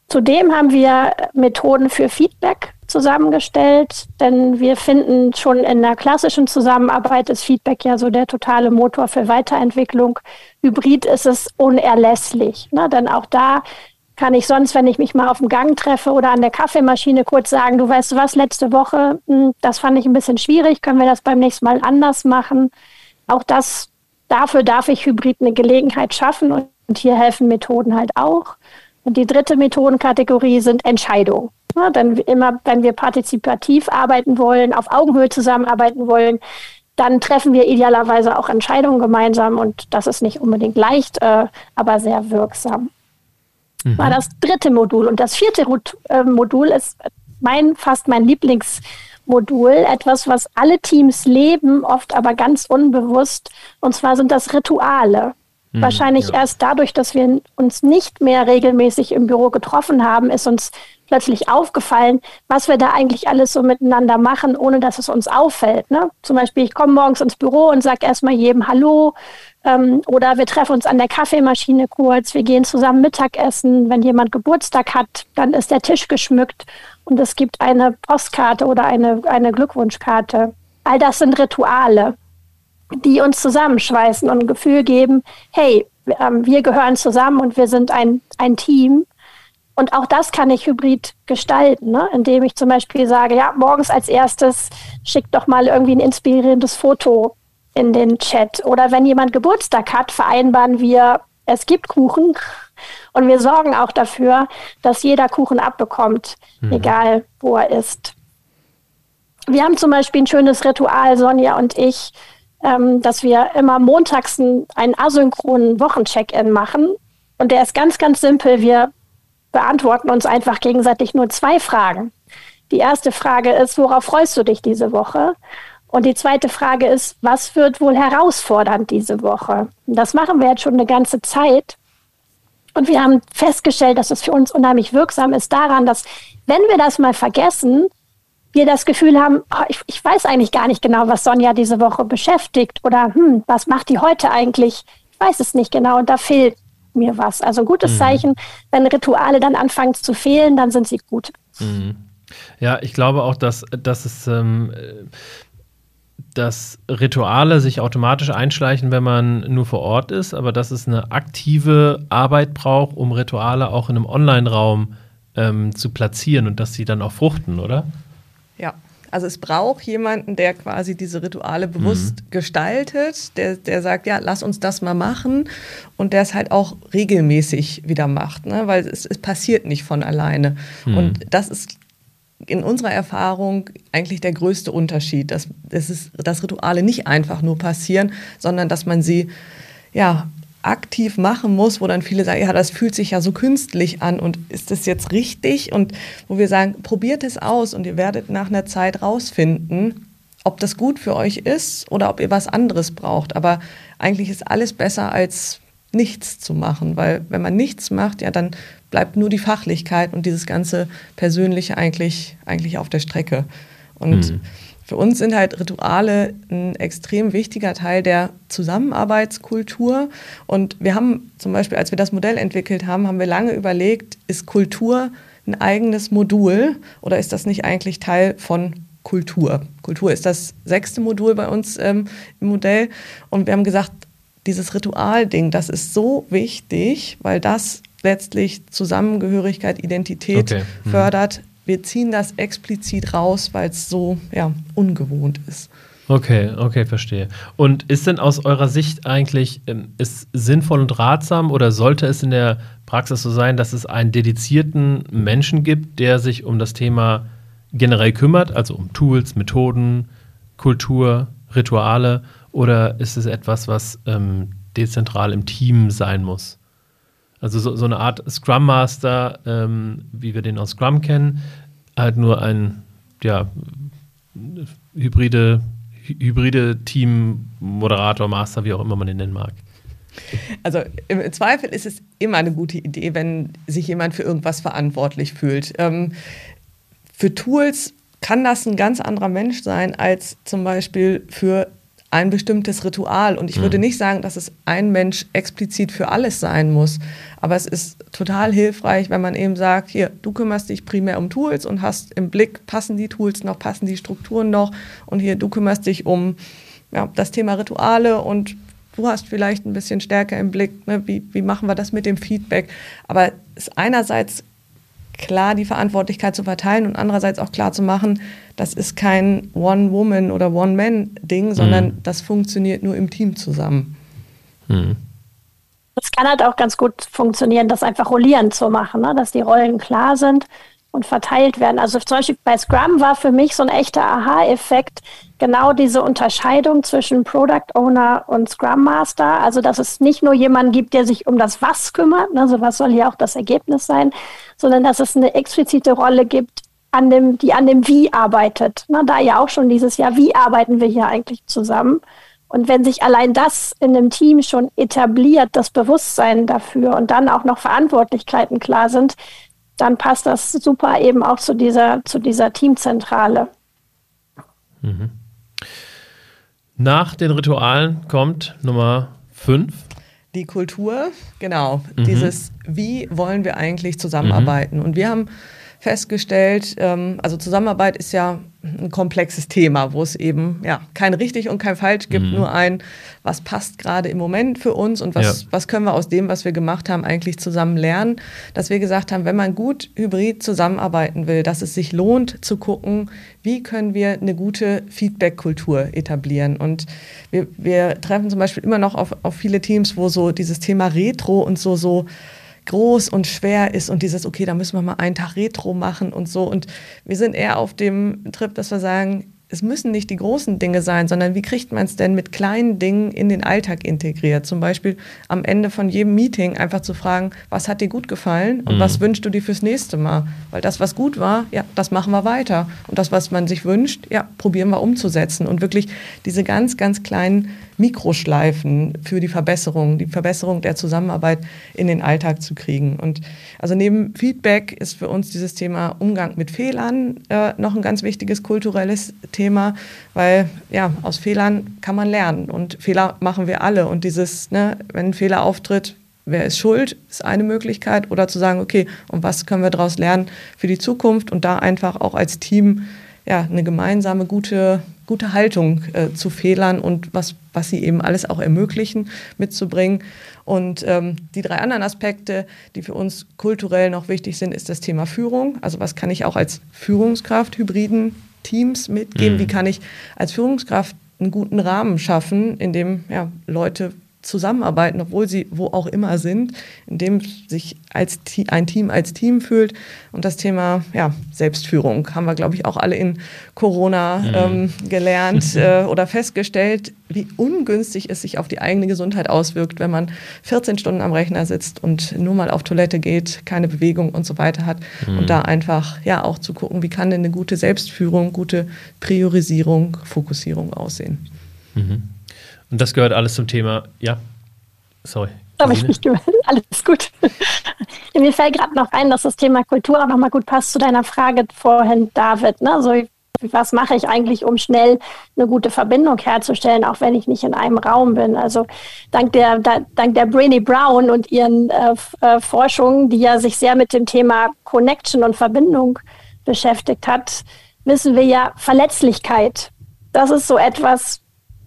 Speaker 3: Zudem haben wir Methoden für Feedback zusammengestellt, denn wir finden schon in der klassischen Zusammenarbeit ist Feedback ja so der totale Motor für Weiterentwicklung. Hybrid ist es unerlässlich, ne? denn auch da kann ich sonst, wenn ich mich mal auf dem Gang treffe oder an der Kaffeemaschine kurz sagen, du weißt was, letzte Woche, hm, das fand ich ein bisschen schwierig, können wir das beim nächsten Mal anders machen. Auch das, dafür darf ich Hybrid eine Gelegenheit schaffen und hier helfen Methoden halt auch. Und die dritte Methodenkategorie sind Entscheidungen. Ja, denn immer, wenn wir partizipativ arbeiten wollen, auf Augenhöhe zusammenarbeiten wollen, dann treffen wir idealerweise auch Entscheidungen gemeinsam und das ist nicht unbedingt leicht, äh, aber sehr wirksam mhm. war das dritte Modul. Und das vierte äh, Modul ist mein, fast mein Lieblingsmodul, etwas, was alle Teams leben, oft aber ganz unbewusst. Und zwar sind das Rituale. Mhm, Wahrscheinlich ja. erst dadurch, dass wir uns nicht mehr regelmäßig im Büro getroffen haben, ist uns plötzlich aufgefallen, was wir da eigentlich alles so miteinander machen, ohne dass es uns auffällt. Ne? Zum Beispiel, ich komme morgens ins Büro und sage erstmal jedem Hallo ähm, oder wir treffen uns an der Kaffeemaschine kurz, wir gehen zusammen Mittagessen. Wenn jemand Geburtstag hat, dann ist der Tisch geschmückt und es gibt eine Postkarte oder eine, eine Glückwunschkarte. All das sind Rituale, die uns zusammenschweißen und ein Gefühl geben, hey, ähm, wir gehören zusammen und wir sind ein, ein Team und auch das kann ich hybrid gestalten, ne? indem ich zum Beispiel sage, ja, morgens als erstes schick doch mal irgendwie ein inspirierendes Foto in den Chat. Oder wenn jemand Geburtstag hat, vereinbaren wir, es gibt Kuchen Und wir sorgen auch dafür, dass jeder Kuchen abbekommt, mhm. egal wo er ist. Wir haben zum Beispiel ein schönes Ritual, Sonja und ich, ähm, dass wir immer montags einen asynchronen Wochencheck-In machen. Und der ist ganz, ganz simpel. Wir beantworten uns einfach gegenseitig nur zwei Fragen. Die erste Frage ist, worauf freust du dich diese Woche? Und die zweite Frage ist, was wird wohl herausfordernd diese Woche? Das machen wir jetzt schon eine ganze Zeit. Und wir haben festgestellt, dass es für uns unheimlich wirksam ist daran, dass wenn wir das mal vergessen, wir das Gefühl haben, oh, ich, ich, weiß eigentlich gar nicht genau, was Sonja diese Woche beschäftigt oder hm, was macht die heute eigentlich? Ich weiß es nicht genau und da fehlt mir was. Also ein gutes mhm. Zeichen, wenn Rituale dann anfangen zu fehlen, dann sind sie gut.
Speaker 1: Mhm. Ja, ich glaube auch, dass, dass es ähm, dass Rituale sich automatisch einschleichen, wenn man nur vor Ort ist, aber dass es eine aktive Arbeit braucht, um Rituale auch in einem Online-Raum ähm, zu platzieren und dass sie dann auch fruchten, oder?
Speaker 2: Ja, also es braucht jemanden, der quasi diese Rituale bewusst mhm. gestaltet, der, der sagt, ja, lass uns das mal machen und der es halt auch regelmäßig wieder macht, ne? weil es, es passiert nicht von alleine. Mhm. Und das ist in unserer Erfahrung eigentlich der größte Unterschied, dass, dass, es, dass Rituale nicht einfach nur passieren, sondern dass man sie ja aktiv machen muss, wo dann viele sagen, ja, das fühlt sich ja so künstlich an und ist das jetzt richtig? Und wo wir sagen, probiert es aus und ihr werdet nach einer Zeit rausfinden, ob das gut für euch ist oder ob ihr was anderes braucht. Aber eigentlich ist alles besser als nichts zu machen, weil wenn man nichts macht, ja, dann bleibt nur die Fachlichkeit und dieses ganze Persönliche eigentlich, eigentlich auf der Strecke. Und mhm. Für uns sind halt Rituale ein extrem wichtiger Teil der Zusammenarbeitskultur. Und wir haben zum Beispiel, als wir das Modell entwickelt haben, haben wir lange überlegt, ist Kultur ein eigenes Modul oder ist das nicht eigentlich Teil von Kultur? Kultur ist das sechste Modul bei uns ähm, im Modell. Und wir haben gesagt, dieses Ritualding, das ist so wichtig, weil das letztlich Zusammengehörigkeit, Identität okay. mhm. fördert. Wir ziehen das explizit raus, weil es so ja, ungewohnt ist.
Speaker 1: Okay, okay, verstehe. Und ist denn aus eurer Sicht eigentlich ähm, ist sinnvoll und ratsam oder sollte es in der Praxis so sein, dass es einen dedizierten Menschen gibt, der sich um das Thema generell kümmert, also um Tools, Methoden, Kultur, Rituale, oder ist es etwas, was ähm, dezentral im Team sein muss? Also so, so eine Art Scrum Master, ähm, wie wir den aus Scrum kennen, halt nur ein ja, hybride, hybride Team, Moderator, Master, wie auch immer man den nennen mag.
Speaker 2: Also im Zweifel ist es immer eine gute Idee, wenn sich jemand für irgendwas verantwortlich fühlt. Ähm, für Tools kann das ein ganz anderer Mensch sein als zum Beispiel für ein bestimmtes Ritual. Und ich würde mhm. nicht sagen, dass es ein Mensch explizit für alles sein muss. Aber es ist total hilfreich, wenn man eben sagt, hier, du kümmerst dich primär um Tools und hast im Blick, passen die Tools noch, passen die Strukturen noch. Und hier, du kümmerst dich um ja, das Thema Rituale und du hast vielleicht ein bisschen stärker im Blick, ne, wie, wie machen wir das mit dem Feedback. Aber es ist einerseits klar die Verantwortlichkeit zu verteilen und andererseits auch klar zu machen, das ist kein One-Woman- oder One-Man-Ding, sondern mhm. das funktioniert nur im Team zusammen.
Speaker 3: Mhm. Das kann halt auch ganz gut funktionieren, das einfach rollierend zu machen, ne? dass die Rollen klar sind und verteilt werden. Also zum Beispiel bei Scrum war für mich so ein echter Aha-Effekt genau diese Unterscheidung zwischen Product Owner und Scrum Master. Also dass es nicht nur jemanden gibt, der sich um das Was kümmert, also was soll hier auch das Ergebnis sein, sondern dass es eine explizite Rolle gibt, an dem, die an dem Wie arbeitet. Na, da ja auch schon dieses Jahr, wie arbeiten wir hier eigentlich zusammen? Und wenn sich allein das in einem Team schon etabliert, das Bewusstsein dafür und dann auch noch Verantwortlichkeiten klar sind, dann passt das super eben auch zu dieser, zu dieser Teamzentrale.
Speaker 1: Mhm. Nach den Ritualen kommt Nummer fünf.
Speaker 2: Die Kultur, genau. Mhm. Dieses, wie wollen wir eigentlich zusammenarbeiten? Mhm. Und wir haben festgestellt, ähm, also Zusammenarbeit ist ja ein komplexes Thema, wo es eben ja kein richtig und kein falsch gibt, mhm. nur ein, was passt gerade im Moment für uns und was, ja. was können wir aus dem, was wir gemacht haben, eigentlich zusammen lernen. Dass wir gesagt haben, wenn man gut hybrid zusammenarbeiten will, dass es sich lohnt zu gucken, wie können wir eine gute Feedback-Kultur etablieren. Und wir, wir treffen zum Beispiel immer noch auf, auf viele Teams, wo so dieses Thema Retro und so, so groß und schwer ist und dieses, okay, da müssen wir mal einen Tag Retro machen und so. Und wir sind eher auf dem Trip, dass wir sagen, es müssen nicht die großen Dinge sein, sondern wie kriegt man es denn mit kleinen Dingen in den Alltag integriert? Zum Beispiel am Ende von jedem Meeting einfach zu fragen, was hat dir gut gefallen und mhm. was wünschst du dir fürs nächste Mal? Weil das, was gut war, ja, das machen wir weiter. Und das, was man sich wünscht, ja, probieren wir umzusetzen. Und wirklich diese ganz, ganz kleinen Mikroschleifen für die Verbesserung, die Verbesserung der Zusammenarbeit in den Alltag zu kriegen. Und also neben Feedback ist für uns dieses Thema Umgang mit Fehlern äh, noch ein ganz wichtiges kulturelles Thema, weil ja, aus Fehlern kann man lernen und Fehler machen wir alle. Und dieses, ne, wenn ein Fehler auftritt, wer ist schuld, ist eine Möglichkeit. Oder zu sagen, okay, und was können wir daraus lernen für die Zukunft und da einfach auch als Team ja, eine gemeinsame gute gute Haltung äh, zu Fehlern und was, was sie eben alles auch ermöglichen, mitzubringen. Und ähm, die drei anderen Aspekte, die für uns kulturell noch wichtig sind, ist das Thema Führung. Also was kann ich auch als Führungskraft hybriden Teams mitgeben? Mhm. Wie kann ich als Führungskraft einen guten Rahmen schaffen, in dem ja, Leute zusammenarbeiten, obwohl sie wo auch immer sind, in dem sich als ein Team als Team fühlt. Und das Thema ja, Selbstführung haben wir, glaube ich, auch alle in Corona mhm. ähm, gelernt äh, oder festgestellt, wie ungünstig es sich auf die eigene Gesundheit auswirkt, wenn man 14 Stunden am Rechner sitzt und nur mal auf Toilette geht, keine Bewegung und so weiter hat. Mhm. Und da einfach ja auch zu gucken, wie kann denn eine gute Selbstführung, gute Priorisierung, Fokussierung aussehen.
Speaker 1: Mhm. Und das gehört alles zum Thema, ja, sorry.
Speaker 3: Habe ich nicht gehört. Alles gut. Mir fällt gerade noch ein, dass das Thema Kultur auch nochmal gut passt zu deiner Frage vorhin, David. Ne? So, was mache ich eigentlich, um schnell eine gute Verbindung herzustellen, auch wenn ich nicht in einem Raum bin? Also dank der, da, dank der Brainy Brown und ihren äh, äh, Forschungen, die ja sich sehr mit dem Thema Connection und Verbindung beschäftigt hat, wissen wir ja Verletzlichkeit. Das ist so etwas,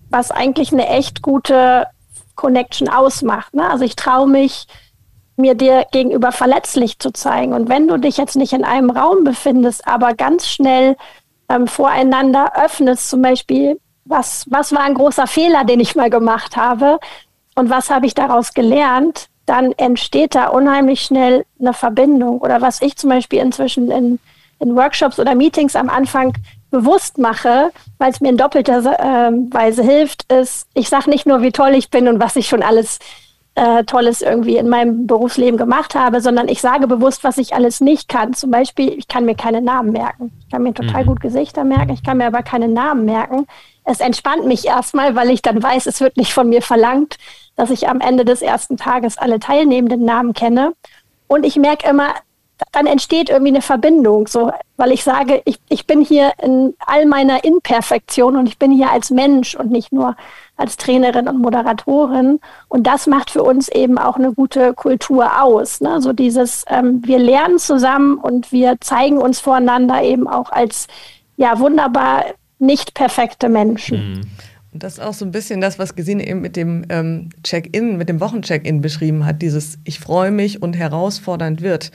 Speaker 3: was eigentlich eine echt gute Connection ausmacht. Ne? Also ich traue mich, mir dir gegenüber verletzlich zu zeigen. Und wenn du dich jetzt nicht in einem Raum befindest, aber ganz schnell ähm, voreinander öffnest, zum Beispiel, was, was war ein großer Fehler, den ich mal gemacht habe und was habe ich daraus gelernt, dann entsteht da unheimlich schnell eine Verbindung. Oder was ich zum Beispiel inzwischen in, in Workshops oder Meetings am Anfang bewusst mache, weil es mir in doppelter äh, Weise hilft, ist, ich sage nicht nur, wie toll ich bin und was ich schon alles äh, Tolles irgendwie in meinem Berufsleben gemacht habe, sondern ich sage bewusst, was ich alles nicht kann. Zum Beispiel, ich kann mir keine Namen merken. Ich kann mir total mhm. gut Gesichter merken, ich kann mir aber keine Namen merken. Es entspannt mich erstmal, weil ich dann weiß, es wird nicht von mir verlangt, dass ich am Ende des ersten Tages alle teilnehmenden Namen kenne. Und ich merke immer, dann entsteht irgendwie eine Verbindung, so, weil ich sage, ich, ich bin hier in all meiner Imperfektion und ich bin hier als Mensch und nicht nur als Trainerin und Moderatorin. Und das macht für uns eben auch eine gute Kultur aus. Ne? So dieses, ähm, wir lernen zusammen und wir zeigen uns voreinander eben auch als ja wunderbar nicht perfekte Menschen. Mhm.
Speaker 2: Und das ist auch so ein bisschen das, was Gesine eben mit dem ähm, Check-in, mit dem Wochencheck-in beschrieben hat, dieses Ich freue mich und herausfordernd wird.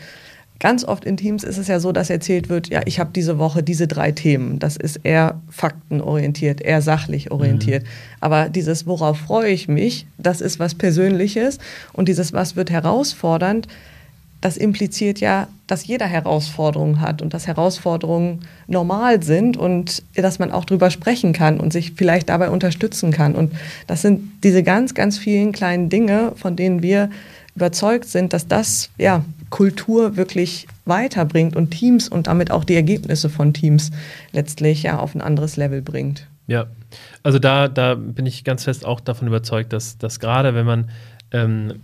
Speaker 2: Ganz oft in Teams ist es ja so, dass erzählt wird, ja, ich habe diese Woche diese drei Themen. Das ist eher faktenorientiert, eher sachlich orientiert. Mhm. Aber dieses, worauf freue ich mich, das ist was Persönliches. Und dieses, was wird herausfordernd, das impliziert ja, dass jeder Herausforderungen hat und dass Herausforderungen normal sind und dass man auch drüber sprechen kann und sich vielleicht dabei unterstützen kann. Und das sind diese ganz, ganz vielen kleinen Dinge, von denen wir überzeugt sind, dass das ja Kultur wirklich weiterbringt und Teams und damit auch die Ergebnisse von Teams letztlich ja auf ein anderes Level bringt.
Speaker 1: Ja, also da, da bin ich ganz fest auch davon überzeugt, dass, dass gerade wenn man ähm,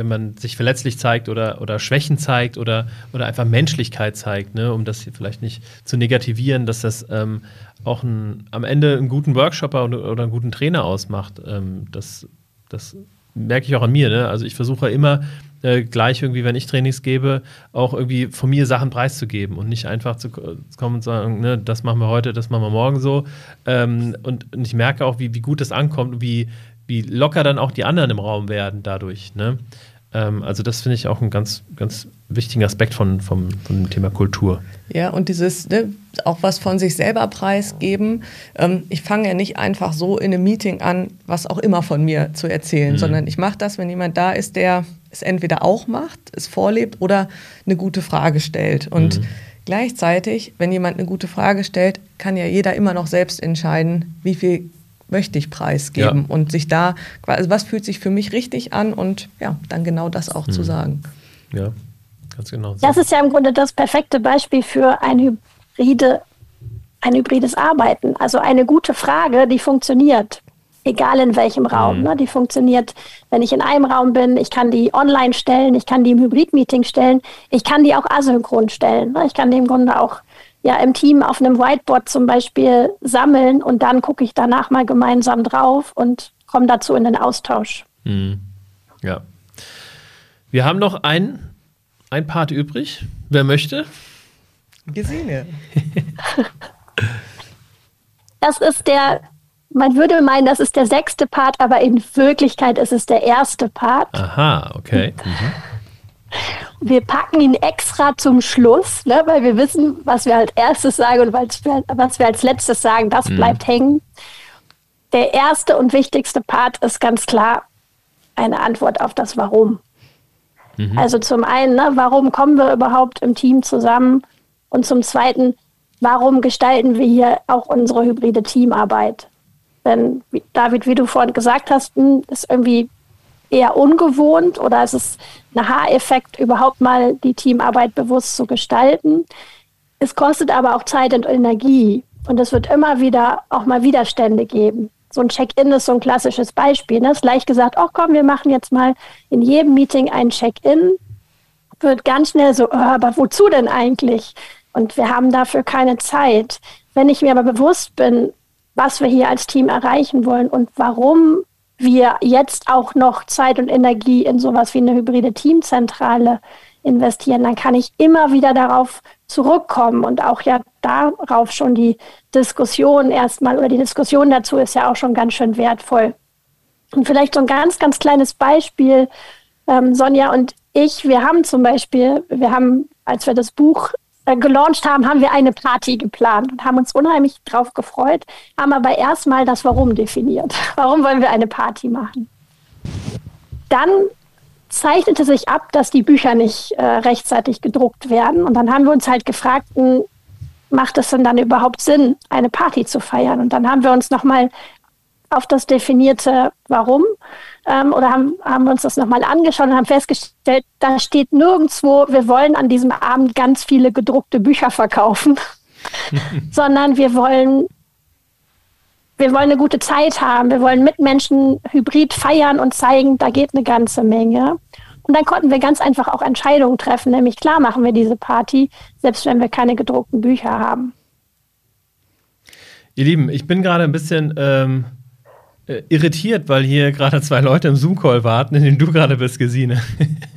Speaker 1: wenn man sich verletzlich zeigt oder, oder Schwächen zeigt oder, oder einfach Menschlichkeit zeigt, ne, um das hier vielleicht nicht zu negativieren, dass das ähm, auch ein, am Ende einen guten Workshopper oder, einen guten Trainer ausmacht. Ähm, das, das merke ich auch an mir. Ne? Also ich versuche immer äh, gleich irgendwie, wenn ich Trainings gebe, auch irgendwie von mir Sachen preiszugeben und nicht einfach zu kommen und sagen, ne, das machen wir heute, das machen wir morgen so. Ähm, und, und, ich merke auch, wie, wie gut das ankommt und wie, wie locker dann auch die anderen im Raum werden dadurch. Ne? Ähm, also das finde ich auch einen ganz, ganz wichtigen Aspekt von, vom, von dem Thema Kultur.
Speaker 2: Ja, und dieses, ne, auch was von sich selber preisgeben. Ähm, ich fange ja nicht einfach so in einem Meeting an, was auch immer von mir zu erzählen, mhm. sondern ich mache das, wenn jemand da ist, der es entweder auch macht, es vorlebt oder eine gute Frage stellt. Und mhm. gleichzeitig, wenn jemand eine gute Frage stellt, kann ja jeder immer noch selbst entscheiden, wie viel möchte ich preisgeben ja. und sich da, also was fühlt sich für mich richtig an und ja, dann genau das auch mhm. zu sagen.
Speaker 1: Ja, ganz genau.
Speaker 3: Das ist ja im Grunde das perfekte Beispiel für ein hybride, ein hybrides Arbeiten. Also eine gute Frage, die funktioniert. Egal in welchem Raum. Mhm. Ne? Die funktioniert, wenn ich in einem Raum bin. Ich kann die online stellen, ich kann die im Hybrid-Meeting stellen, ich kann die auch asynchron stellen. Ne? Ich kann die im Grunde auch ja im Team auf einem Whiteboard zum Beispiel sammeln und dann gucke ich danach mal gemeinsam drauf und komme dazu in den Austausch.
Speaker 1: Mhm. Ja. Wir haben noch ein, ein Part übrig. Wer möchte?
Speaker 2: Gesine.
Speaker 3: das ist der, man würde meinen, das ist der sechste Part, aber in Wirklichkeit ist es der erste Part.
Speaker 1: Aha, okay. Mhm.
Speaker 3: Wir packen ihn extra zum Schluss, ne, weil wir wissen, was wir als erstes sagen und was wir als letztes sagen, das mhm. bleibt hängen. Der erste und wichtigste Part ist ganz klar eine Antwort auf das Warum. Mhm. Also zum einen, ne, warum kommen wir überhaupt im Team zusammen? Und zum zweiten, warum gestalten wir hier auch unsere hybride Teamarbeit? Denn, David, wie du vorhin gesagt hast, hm, ist irgendwie eher ungewohnt oder ist es ein Haareffekt, überhaupt mal die Teamarbeit bewusst zu gestalten. Es kostet aber auch Zeit und Energie und es wird immer wieder auch mal Widerstände geben. So ein Check-in ist so ein klassisches Beispiel. Ne? ist leicht gesagt, oh komm, wir machen jetzt mal in jedem Meeting ein Check-in. Wird ganz schnell so, oh, aber wozu denn eigentlich? Und wir haben dafür keine Zeit. Wenn ich mir aber bewusst bin, was wir hier als Team erreichen wollen und warum wir jetzt auch noch Zeit und Energie in sowas wie eine hybride Teamzentrale investieren, dann kann ich immer wieder darauf zurückkommen und auch ja darauf schon die Diskussion erstmal oder die Diskussion dazu ist ja auch schon ganz schön wertvoll. Und vielleicht so ein ganz, ganz kleines Beispiel. Ähm, Sonja und ich, wir haben zum Beispiel, wir haben, als wir das Buch äh, gelauncht haben, haben wir eine Party geplant und haben uns unheimlich drauf gefreut, haben aber erstmal das Warum definiert. Warum wollen wir eine Party machen? Dann zeichnete sich ab, dass die Bücher nicht äh, rechtzeitig gedruckt werden. Und dann haben wir uns halt gefragt, hm, macht es denn dann überhaupt Sinn, eine Party zu feiern? Und dann haben wir uns nochmal auf das definierte Warum ähm, oder haben, haben uns das nochmal angeschaut und haben festgestellt, da steht nirgendwo, wir wollen an diesem Abend ganz viele gedruckte Bücher verkaufen, sondern wir wollen wir wollen eine gute Zeit haben, wir wollen mit Menschen hybrid feiern und zeigen, da geht eine ganze Menge. Und dann konnten wir ganz einfach auch Entscheidungen treffen, nämlich klar machen wir diese Party, selbst wenn wir keine gedruckten Bücher haben.
Speaker 1: Ihr Lieben, ich bin gerade ein bisschen ähm, äh, irritiert, weil hier gerade zwei Leute im Zoom-Call warten, in dem du gerade bist, Gesine.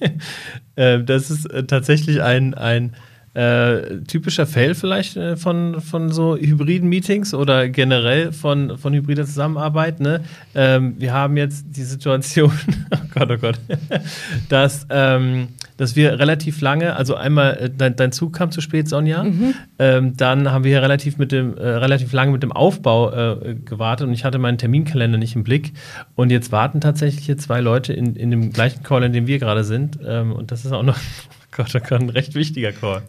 Speaker 1: äh, das ist äh, tatsächlich ein, ein äh, typischer Fail vielleicht äh, von, von so hybriden Meetings oder generell von, von hybrider Zusammenarbeit. Ne? Ähm, wir haben jetzt die Situation, oh Gott, oh Gott, dass ähm, dass wir relativ lange, also einmal äh, dein, dein, Zug kam zu spät, Sonja, mhm. ähm, dann haben wir hier relativ mit dem äh, relativ lange mit dem Aufbau äh, gewartet und ich hatte meinen Terminkalender nicht im Blick und jetzt warten tatsächlich hier zwei Leute in, in dem gleichen Call, in dem wir gerade sind ähm, und das ist auch noch Gott, oh Gott, ein recht wichtiger Call.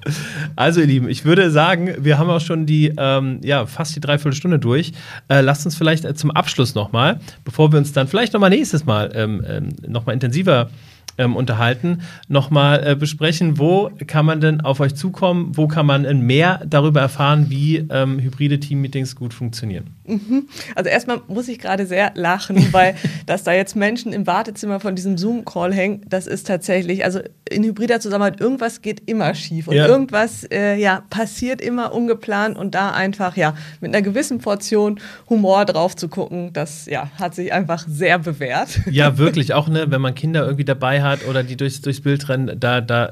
Speaker 1: Also, ihr Lieben, ich würde sagen, wir haben auch schon die, ähm, ja, fast die Dreiviertelstunde durch. Äh, lasst uns vielleicht äh, zum Abschluss nochmal, bevor wir uns dann vielleicht nochmal nächstes Mal ähm, ähm, nochmal intensiver ähm, unterhalten, nochmal äh, besprechen, wo kann man denn auf euch zukommen, wo kann man mehr darüber erfahren, wie ähm, hybride Teammeetings gut funktionieren.
Speaker 2: Mhm. Also erstmal muss ich gerade sehr lachen, weil dass da jetzt Menschen im Wartezimmer von diesem Zoom-Call hängen, das ist tatsächlich, also in hybrider Zusammenarbeit, irgendwas geht immer schief und ja. irgendwas äh, ja, passiert immer ungeplant und da einfach ja mit einer gewissen Portion Humor drauf zu gucken, das ja, hat sich einfach sehr bewährt.
Speaker 1: Ja, wirklich, auch ne, wenn man Kinder irgendwie dabei hat oder die durchs, durchs Bild rennen, da, da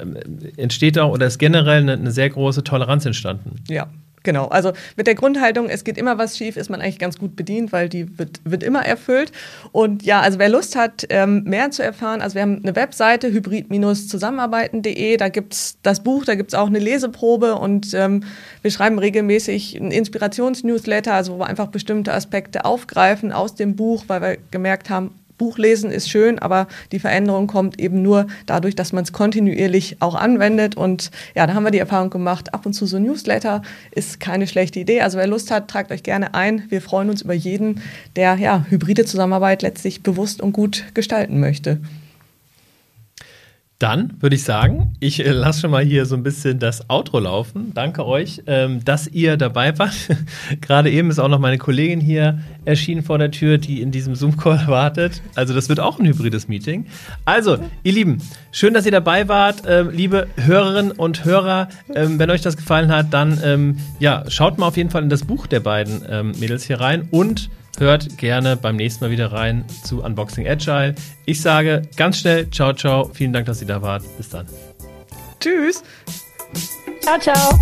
Speaker 1: entsteht auch oder ist generell eine, eine sehr große Toleranz entstanden.
Speaker 2: Ja, Genau, also mit der Grundhaltung, es geht immer was schief, ist man eigentlich ganz gut bedient, weil die wird, wird immer erfüllt. Und ja, also wer Lust hat, ähm, mehr zu erfahren, also wir haben eine Webseite, hybrid-zusammenarbeiten.de, da gibt es das Buch, da gibt es auch eine Leseprobe und ähm, wir schreiben regelmäßig ein Inspirationsnewsletter, also wo wir einfach bestimmte Aspekte aufgreifen aus dem Buch, weil wir gemerkt haben, Buch lesen ist schön, aber die Veränderung kommt eben nur dadurch, dass man es kontinuierlich auch anwendet. Und ja, da haben wir die Erfahrung gemacht, ab und zu so Newsletter ist keine schlechte Idee. Also wer Lust hat, tragt euch gerne ein. Wir freuen uns über jeden, der ja hybride Zusammenarbeit letztlich bewusst und gut gestalten möchte.
Speaker 1: Dann würde ich sagen, ich äh, lasse schon mal hier so ein bisschen das Outro laufen. Danke euch, ähm, dass ihr dabei wart. Gerade eben ist auch noch meine Kollegin hier erschienen vor der Tür, die in diesem Zoom-Call wartet. Also das wird auch ein hybrides Meeting. Also, ihr Lieben, schön, dass ihr dabei wart. Ähm, liebe Hörerinnen und Hörer, ähm, wenn euch das gefallen hat, dann ähm, ja, schaut mal auf jeden Fall in das Buch der beiden ähm, Mädels hier rein und Hört gerne beim nächsten Mal wieder rein zu Unboxing Agile. Ich sage ganz schnell, ciao, ciao. Vielen Dank, dass ihr da wart. Bis dann.
Speaker 2: Tschüss.
Speaker 3: Ciao, ciao.